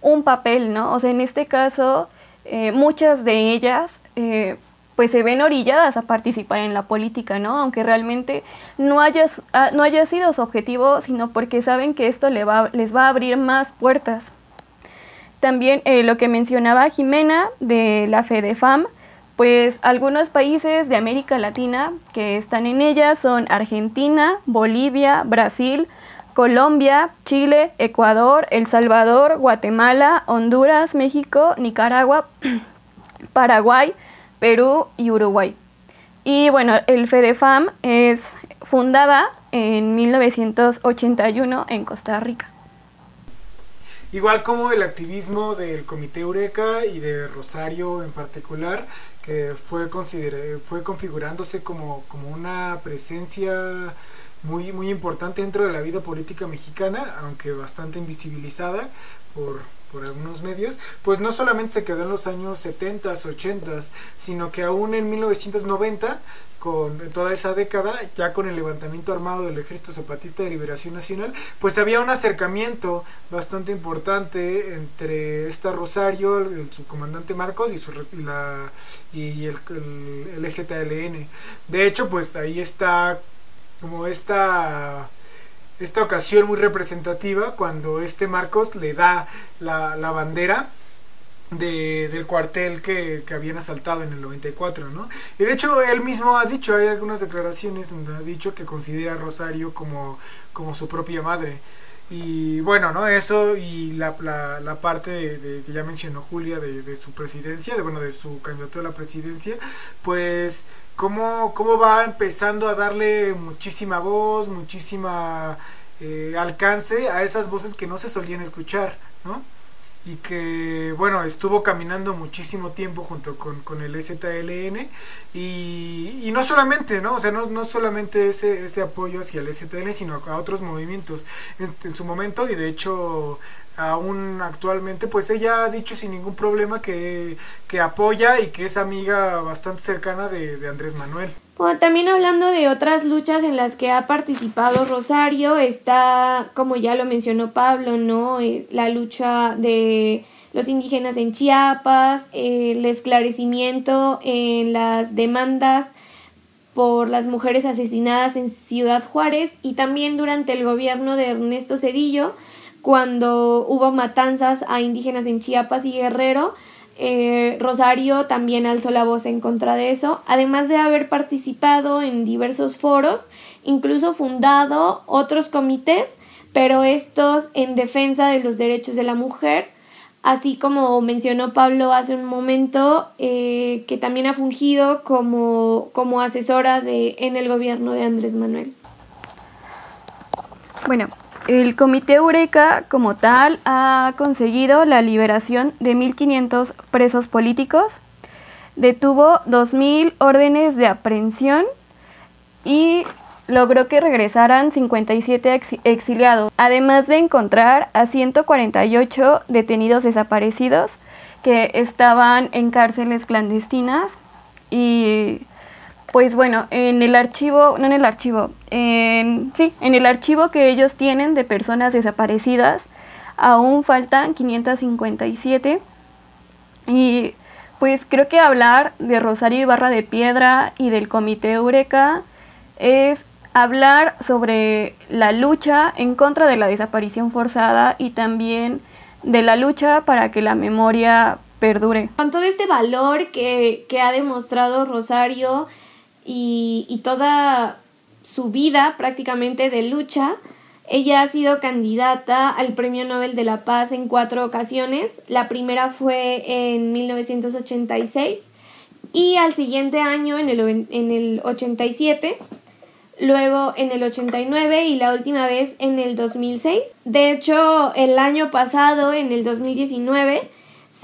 un papel, ¿no? O sea, en este caso, eh, muchas de ellas eh, pues se ven orilladas a participar en la política, ¿no? Aunque realmente no haya, ah, no haya sido su objetivo, sino porque saben que esto les va, les va a abrir más puertas. También eh, lo que mencionaba Jimena de la FEDEFAM, pues algunos países de América Latina que están en ella son Argentina, Bolivia, Brasil, Colombia, Chile, Ecuador, El Salvador, Guatemala, Honduras, México, Nicaragua, Paraguay, Perú y Uruguay. Y bueno, el FEDEFAM es fundada en 1981 en Costa Rica. Igual como el activismo del Comité Eureka y de Rosario en particular, que fue, fue configurándose como, como una presencia muy, muy importante dentro de la vida política mexicana, aunque bastante invisibilizada por, por algunos medios, pues no solamente se quedó en los años 70, 80, sino que aún en 1990, con toda esa década, ya con el levantamiento armado del Ejército Zapatista de Liberación Nacional, pues había un acercamiento bastante importante entre esta Rosario, el, subcomandante Marcos y, su, y, la, y el, el, el STLN. De hecho, pues ahí está como esta esta ocasión muy representativa cuando este Marcos le da la, la bandera de, del cuartel que, que, habían asaltado en el 94, ¿no? Y de hecho él mismo ha dicho, hay algunas declaraciones donde ha dicho que considera a Rosario como, como su propia madre. Y bueno, ¿no? Eso y la, la, la parte de, que ya mencionó Julia de, su presidencia, de bueno, de su candidato a la presidencia, pues cómo, cómo va empezando a darle muchísima voz, muchísima eh, alcance a esas voces que no se solían escuchar, ¿no? Y que bueno estuvo caminando muchísimo tiempo junto con, con el ZLN y, y, no solamente no o sea no, no solamente ese, ese apoyo hacia el ZLN sino a otros movimientos en, su momento y de hecho aún actualmente pues ella ha dicho sin ningún problema que, que apoya y que es amiga bastante cercana de Andrés Manuel también hablando de otras luchas en las que ha participado Rosario, está, como ya lo mencionó Pablo, ¿no? Eh, la lucha de los indígenas en Chiapas, el esclarecimiento en las demandas por las mujeres asesinadas en Ciudad Juárez y también durante el gobierno de Ernesto Cedillo, cuando hubo matanzas a indígenas en Chiapas y Guerrero, eh, Rosario también alzó la voz en contra de eso, además de haber participado en diversos foros, incluso fundado otros comités, pero estos en defensa de los derechos de la mujer, así como mencionó Pablo hace un momento, eh, que también ha fungido como, como asesora de, en el gobierno de Andrés Manuel. Bueno, el Comité Eureka, como tal, ha conseguido la liberación de 1.500 presos políticos, detuvo 2.000 órdenes de aprehensión y logró que regresaran 57 exiliados, además de encontrar a 148 detenidos desaparecidos que estaban en cárceles clandestinas y pues bueno, en el archivo, no en el archivo, en, sí, en el archivo que ellos tienen de personas desaparecidas, aún faltan 557. Y pues creo que hablar de Rosario Ibarra de Piedra y del Comité Eureka es hablar sobre la lucha en contra de la desaparición forzada y también de la lucha para que la memoria perdure. Con todo este valor que, que ha demostrado Rosario, y, toda su vida prácticamente de lucha. Ella ha sido candidata al Premio Nobel de la Paz en cuatro ocasiones. La primera fue en 1986 y al siguiente año en el, en el 87, luego en el 89 y la última vez en el 2006. De hecho, el año pasado, en el 2019,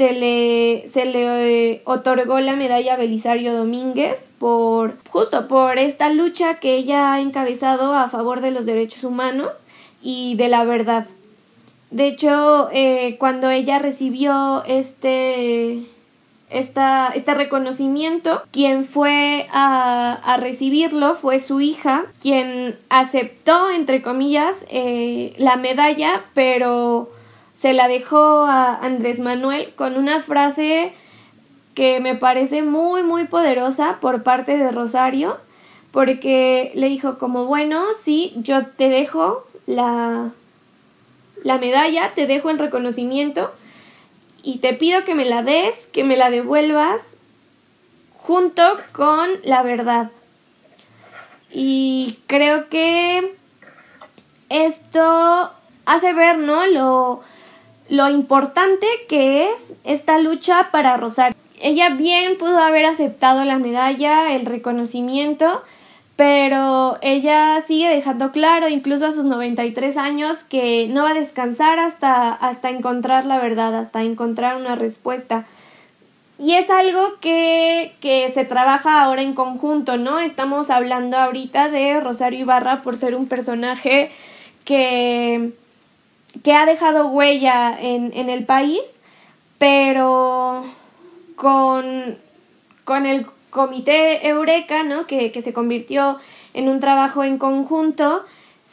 se le, se le eh, otorgó la medalla Belisario Domínguez por justo por esta lucha que ella ha encabezado a favor de los derechos humanos y de la verdad. De hecho, eh, cuando ella recibió este, esta, este reconocimiento, quien fue a, a, recibirlo fue su hija, quien aceptó, entre comillas, eh, la medalla, pero se la dejó a Andrés Manuel con una frase que me parece muy, muy poderosa por parte de Rosario, porque le dijo como, bueno, sí, yo te dejo la, la medalla, te dejo el reconocimiento y te pido que me la des, que me la devuelvas junto con la verdad. Y creo que esto hace ver, ¿no? Lo, lo importante que es esta lucha para Rosario. Ella bien pudo haber aceptado la medalla, el reconocimiento, pero ella sigue dejando claro, incluso a sus 93 años, que no va a descansar hasta, hasta encontrar la verdad, hasta encontrar una respuesta. Y es algo que, que se trabaja ahora en conjunto, ¿no? Estamos hablando ahorita de Rosario Ibarra por ser un personaje que, que ha dejado huella en, en el país, pero con, con el comité Eureka, ¿no? que, que se convirtió en un trabajo en conjunto,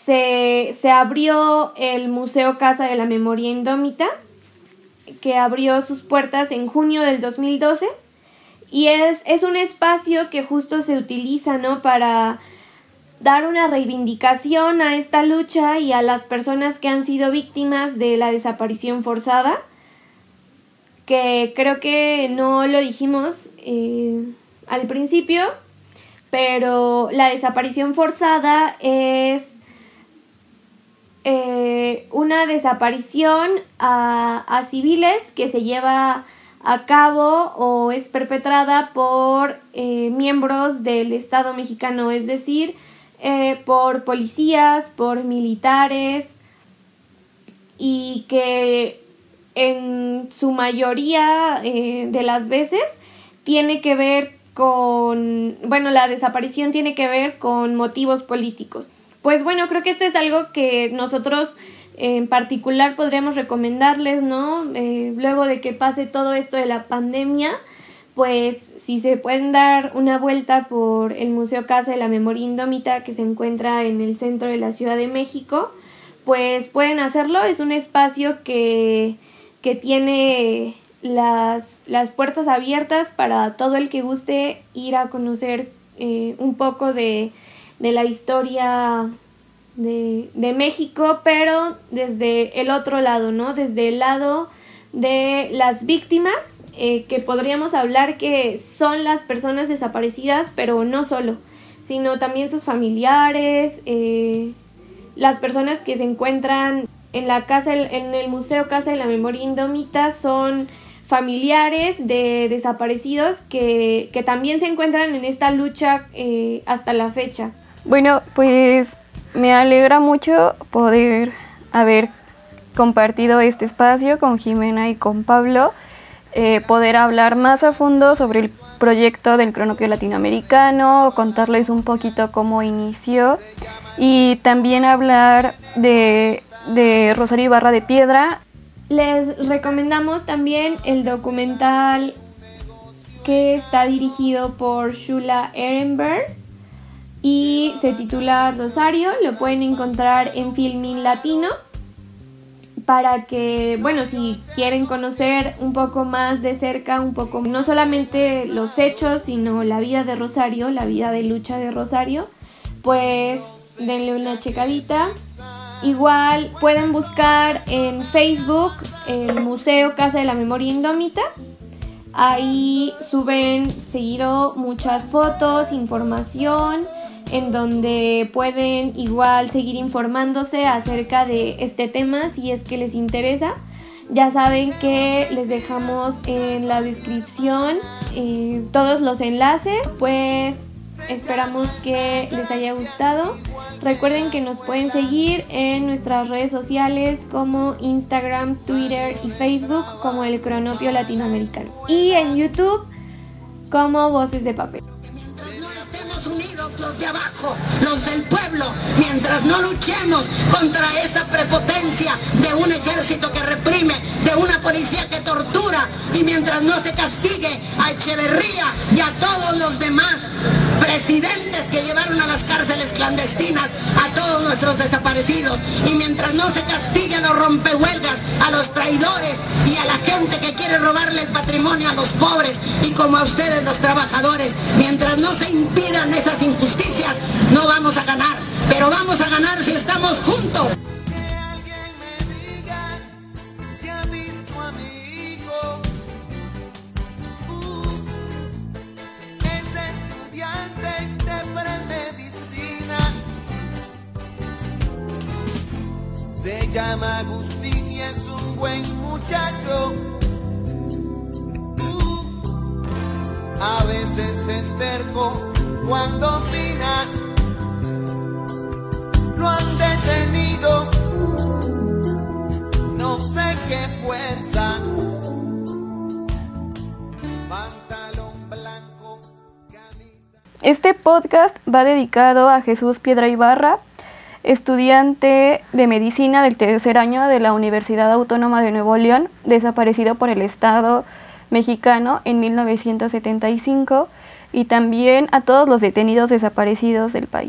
se, se abrió el Museo Casa de la Memoria Indómita, que abrió sus puertas en junio del 2012 y es, es un espacio que justo se utiliza ¿no? para dar una reivindicación a esta lucha y a las personas que han sido víctimas de la desaparición forzada, que creo que no lo dijimos eh, al principio, pero la desaparición forzada es eh, una desaparición a, civiles que se lleva a cabo o es perpetrada por eh, miembros del Estado mexicano, es decir, eh, por policías, por militares y que en su mayoría de las veces tiene que ver con, bueno, la desaparición tiene que ver con motivos políticos. Pues bueno, creo que esto es algo que nosotros en particular podríamos recomendarles, ¿no? Eh, luego de que pase todo esto de la pandemia, pues si se pueden dar una vuelta por el Museo Casa de la Memoria Indómita que se encuentra en el centro de la Ciudad de México, pues pueden hacerlo. Es un espacio que, que tiene las, las puertas abiertas para todo el que guste ir a conocer eh, un poco de, de la historia de, de, México, pero desde el otro lado, ¿no? Desde el lado de las víctimas, eh, que podríamos hablar que son las personas desaparecidas, pero no solo, sino también sus familiares, eh, las personas que se encuentran en la casa, en el Museo Casa de la Memoria Indómita son familiares de desaparecidos que, que también se encuentran en esta lucha eh, hasta la fecha. Bueno, pues me alegra mucho poder haber compartido este espacio con Jimena y con Pablo, eh, poder hablar más a fondo sobre el proyecto del cronopio latinoamericano, contarles un poquito cómo inició y también hablar de, de Rosario Ibarra de Piedra les recomendamos también el documental que está dirigido por Shula Ehrenberg y se titula Rosario. Lo pueden encontrar en Filmin Latino para que, bueno, si quieren conocer un poco más de cerca, un poco, no solamente los hechos, sino la vida de Rosario, la vida de lucha de Rosario, pues denle una checadita. Igual pueden buscar en Facebook el Museo Casa de la Memoria Indómita. Ahí suben seguido muchas fotos, información, en donde pueden igual seguir informándose acerca de este tema si es que les interesa. Ya saben que les dejamos en la descripción eh, todos los enlaces, pues Esperamos que les haya gustado. Recuerden que nos pueden seguir en nuestras redes sociales como Instagram, Twitter y Facebook como el Cronopio Latinoamericano. Y en YouTube como Voces de Papel los de abajo, los del pueblo, mientras no luchemos contra esa prepotencia de un ejército que reprime, de una policía que tortura, y mientras no se castigue a Echeverría y a todos los demás presidentes que llevaron a las cárceles clandestinas a todos nuestros desaparecidos, y mientras no se castigue a los rompehuelgas, a los traidores y a la gente que quiere quiere robarle el patrimonio a los pobres y como a ustedes los trabajadores. Mientras no se impidan esas injusticias, no vamos a ganar. Pero vamos a ganar si estamos juntos. Llama Agustín y es un buen muchacho. Uh, a veces es terco cuando opina. Lo han detenido. No sé qué fuerza. Pantalón blanco. Camisa. Este podcast va dedicado a Jesús Piedra Ibarra, estudiante de medicina del tercer año de la Universidad Autónoma de Nuevo León, desaparecido por el Estado mexicano en 1975, y también a todos los detenidos desaparecidos del país.